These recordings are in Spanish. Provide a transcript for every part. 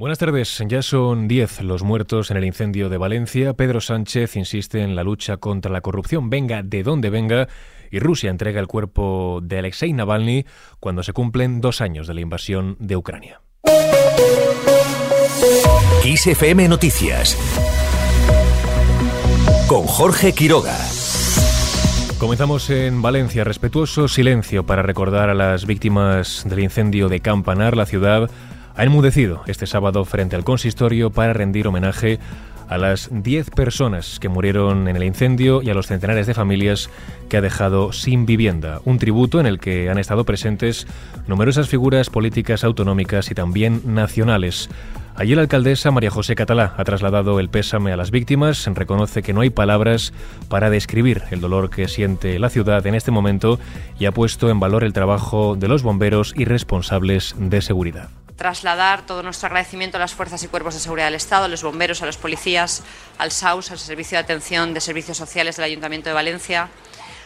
Buenas tardes. Ya son 10 los muertos en el incendio de Valencia. Pedro Sánchez insiste en la lucha contra la corrupción, venga de donde venga, y Rusia entrega el cuerpo de Alexei Navalny cuando se cumplen dos años de la invasión de Ucrania. XFM Noticias con Jorge Quiroga. Comenzamos en Valencia. Respetuoso silencio para recordar a las víctimas del incendio de Campanar, la ciudad ha enmudecido este sábado frente al consistorio para rendir homenaje a las 10 personas que murieron en el incendio y a los centenares de familias que ha dejado sin vivienda. Un tributo en el que han estado presentes numerosas figuras políticas autonómicas y también nacionales. Allí la alcaldesa María José Catalá ha trasladado el pésame a las víctimas, reconoce que no hay palabras para describir el dolor que siente la ciudad en este momento y ha puesto en valor el trabajo de los bomberos y responsables de seguridad trasladar todo nuestro agradecimiento a las fuerzas y cuerpos de seguridad del Estado, a los bomberos, a los policías, al SAUS, al Servicio de Atención de Servicios Sociales del Ayuntamiento de Valencia,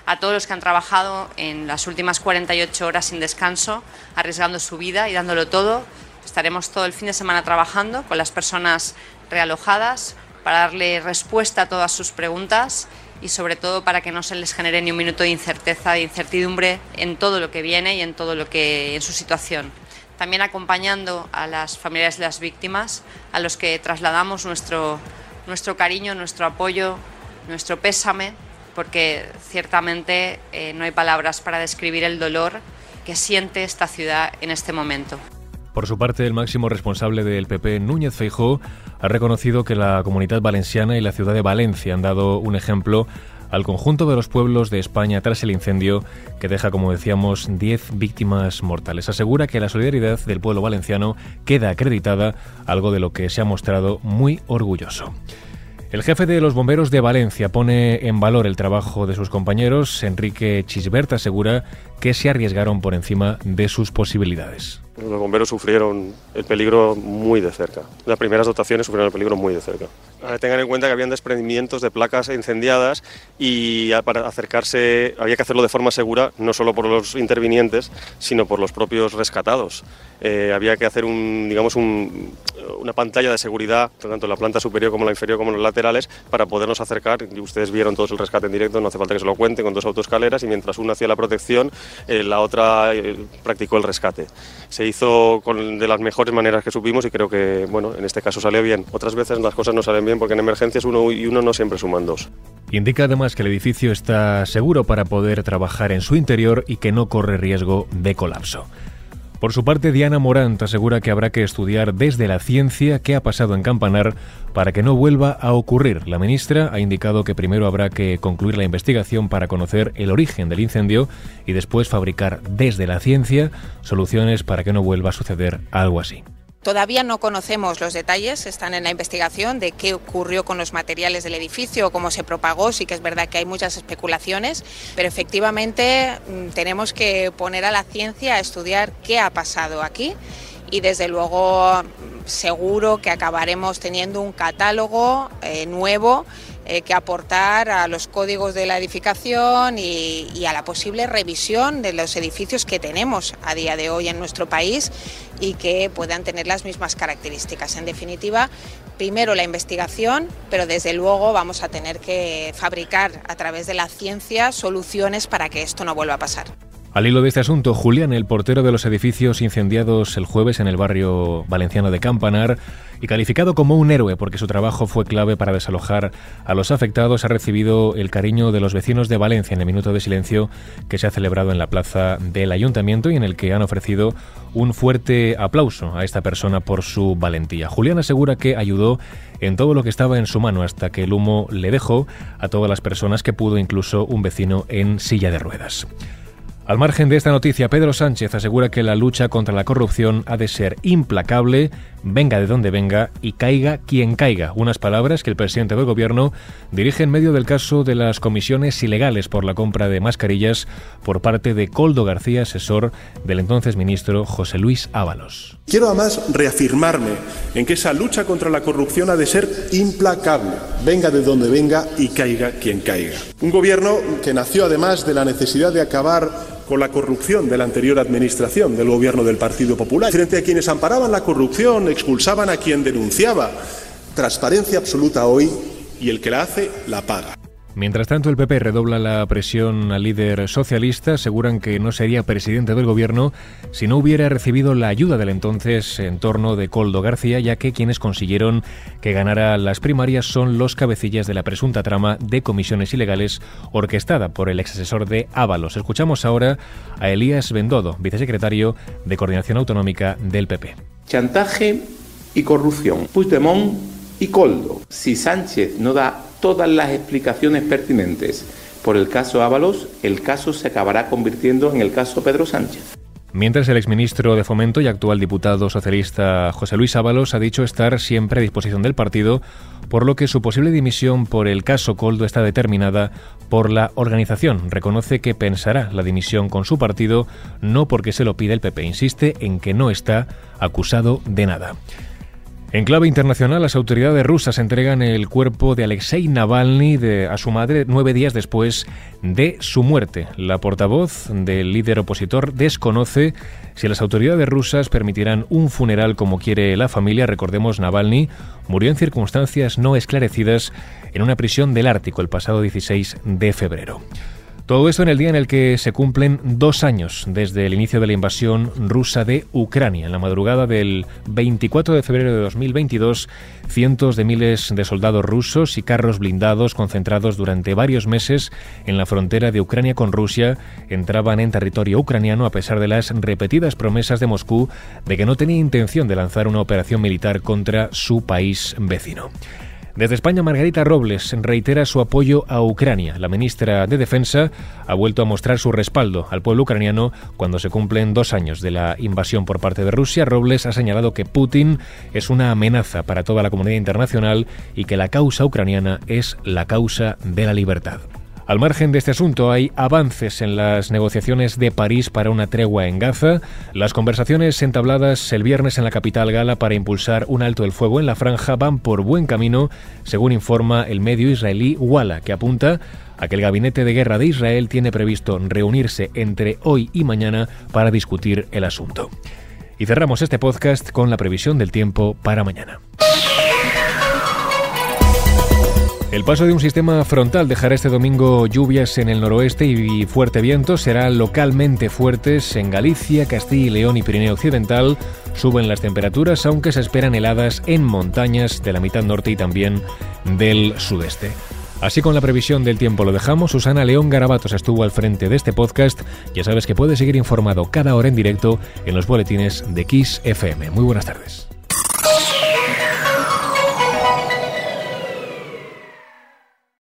a todos los que han trabajado en las últimas 48 horas sin descanso, arriesgando su vida y dándolo todo. Estaremos todo el fin de semana trabajando con las personas realojadas para darle respuesta a todas sus preguntas y sobre todo para que no se les genere ni un minuto de incerteza, de incertidumbre en todo lo que viene y en todo lo que en su situación también acompañando a las familias de las víctimas, a los que trasladamos nuestro, nuestro cariño, nuestro apoyo, nuestro pésame, porque ciertamente eh, no hay palabras para describir el dolor que siente esta ciudad en este momento. Por su parte, el máximo responsable del PP, Núñez Feijó, ha reconocido que la comunidad valenciana y la ciudad de Valencia han dado un ejemplo al conjunto de los pueblos de España tras el incendio que deja, como decíamos, 10 víctimas mortales. Asegura que la solidaridad del pueblo valenciano queda acreditada, algo de lo que se ha mostrado muy orgulloso. El jefe de los bomberos de Valencia pone en valor el trabajo de sus compañeros. Enrique Chisbert asegura que se arriesgaron por encima de sus posibilidades. Los bomberos sufrieron el peligro muy de cerca. Las primeras dotaciones sufrieron el peligro muy de cerca. Tengan en cuenta que habían desprendimientos de placas incendiadas y para acercarse había que hacerlo de forma segura, no solo por los intervinientes, sino por los propios rescatados. Eh, había que hacer un, digamos una pantalla de seguridad, tanto en la planta superior como en la inferior como en los laterales, para podernos acercar. Y ustedes vieron todos el rescate en directo, no hace falta que se lo cuente, con dos autoescaleras y mientras uno hacía la protección, eh, la otra eh, practicó el rescate. Se hizo con, de las mejores maneras que supimos y creo que, bueno, en este caso salió bien. Otras veces las cosas no salen bien porque en emergencias uno y uno no siempre suman dos. Indica además que el edificio está seguro para poder trabajar en su interior y que no corre riesgo de colapso. Por su parte, Diana Morant asegura que habrá que estudiar desde la ciencia qué ha pasado en Campanar para que no vuelva a ocurrir. La ministra ha indicado que primero habrá que concluir la investigación para conocer el origen del incendio y después fabricar desde la ciencia soluciones para que no vuelva a suceder algo así. Todavía no conocemos los detalles, están en la investigación de qué ocurrió con los materiales del edificio, cómo se propagó. Sí que es verdad que hay muchas especulaciones, pero efectivamente mm, tenemos que poner a la ciencia a estudiar qué ha pasado aquí y desde luego seguro que acabaremos teniendo un catálogo eh, nuevo eh, que aportar a los códigos de la edificación y, a la posible revisión de los edificios que tenemos a día de hoy en nuestro país y que puedan tener las mismas características. En definitiva, primero la investigación, pero desde luego vamos a tener que fabricar a través de la ciencia soluciones para que esto no vuelva a pasar. Al hilo de este asunto, Julián, el portero de los edificios incendiados el jueves en el barrio valenciano de Campanar, y calificado como un héroe porque su trabajo fue clave para desalojar a los afectados, ha recibido el cariño de los vecinos de Valencia en el minuto de silencio que se ha celebrado en la plaza del ayuntamiento y en el que han ofrecido un fuerte aplauso a esta persona por su valentía. Julián asegura que ayudó en todo lo que estaba en su mano hasta que el humo le dejó a todas las personas que pudo, incluso un vecino en silla de ruedas. Al margen de esta noticia, Pedro Sánchez asegura que la lucha contra la corrupción ha de ser implacable, venga de donde venga y caiga quien caiga. Unas palabras que el presidente del gobierno dirige en medio del caso de las comisiones ilegales por la compra de mascarillas por parte de Coldo García, asesor del entonces ministro José Luis Ábalos. Quiero además reafirmarme en que esa lucha contra la corrupción ha de ser implacable, venga de donde venga y caiga quien caiga. Un gobierno que nació además de la necesidad de acabar con la corrupción de la anterior administración del gobierno del Partido Popular. Frente a quienes amparaban la corrupción, expulsaban a quien denunciaba. Transparencia absoluta hoy y el que la hace la paga. Mientras tanto, el PP redobla la presión al líder socialista. Aseguran que no sería presidente del gobierno si no hubiera recibido la ayuda del entonces entorno de Coldo García, ya que quienes consiguieron que ganara las primarias son los cabecillas de la presunta trama de comisiones ilegales orquestada por el exasesor de Ábalos. Escuchamos ahora a Elías Bendodo, vicesecretario de Coordinación Autonómica del PP. Chantaje y corrupción. Puigdemont y Coldo. Si Sánchez no da todas las explicaciones pertinentes por el caso Ábalos, el caso se acabará convirtiendo en el caso Pedro Sánchez. Mientras el exministro de Fomento y actual diputado socialista José Luis Ábalos ha dicho estar siempre a disposición del partido, por lo que su posible dimisión por el caso Coldo está determinada por la organización. Reconoce que pensará la dimisión con su partido, no porque se lo pida el PP. Insiste en que no está acusado de nada. En clave internacional, las autoridades rusas entregan el cuerpo de Alexei Navalny a su madre nueve días después de su muerte. La portavoz del líder opositor desconoce si las autoridades rusas permitirán un funeral como quiere la familia. Recordemos, Navalny murió en circunstancias no esclarecidas en una prisión del Ártico el pasado 16 de febrero. Todo esto en el día en el que se cumplen dos años desde el inicio de la invasión rusa de Ucrania. En la madrugada del 24 de febrero de 2022, cientos de miles de soldados rusos y carros blindados concentrados durante varios meses en la frontera de Ucrania con Rusia entraban en territorio ucraniano a pesar de las repetidas promesas de Moscú de que no tenía intención de lanzar una operación militar contra su país vecino. Desde España, Margarita Robles reitera su apoyo a Ucrania. La ministra de Defensa ha vuelto a mostrar su respaldo al pueblo ucraniano cuando se cumplen dos años de la invasión por parte de Rusia. Robles ha señalado que Putin es una amenaza para toda la comunidad internacional y que la causa ucraniana es la causa de la libertad. Al margen de este asunto, hay avances en las negociaciones de París para una tregua en Gaza, las conversaciones entabladas el viernes en la capital gala para impulsar un alto el fuego en la franja van por buen camino, según informa el medio israelí Walla, que apunta a que el gabinete de guerra de Israel tiene previsto reunirse entre hoy y mañana para discutir el asunto. Y cerramos este podcast con la previsión del tiempo para mañana. El paso de un sistema frontal dejará este domingo lluvias en el noroeste y fuerte viento. Serán localmente fuertes en Galicia, Castilla y León y Pirineo Occidental. Suben las temperaturas, aunque se esperan heladas en montañas de la mitad norte y también del sudeste. Así con la previsión del tiempo lo dejamos. Susana León Garabatos estuvo al frente de este podcast. Ya sabes que puedes seguir informado cada hora en directo en los boletines de Kiss FM. Muy buenas tardes.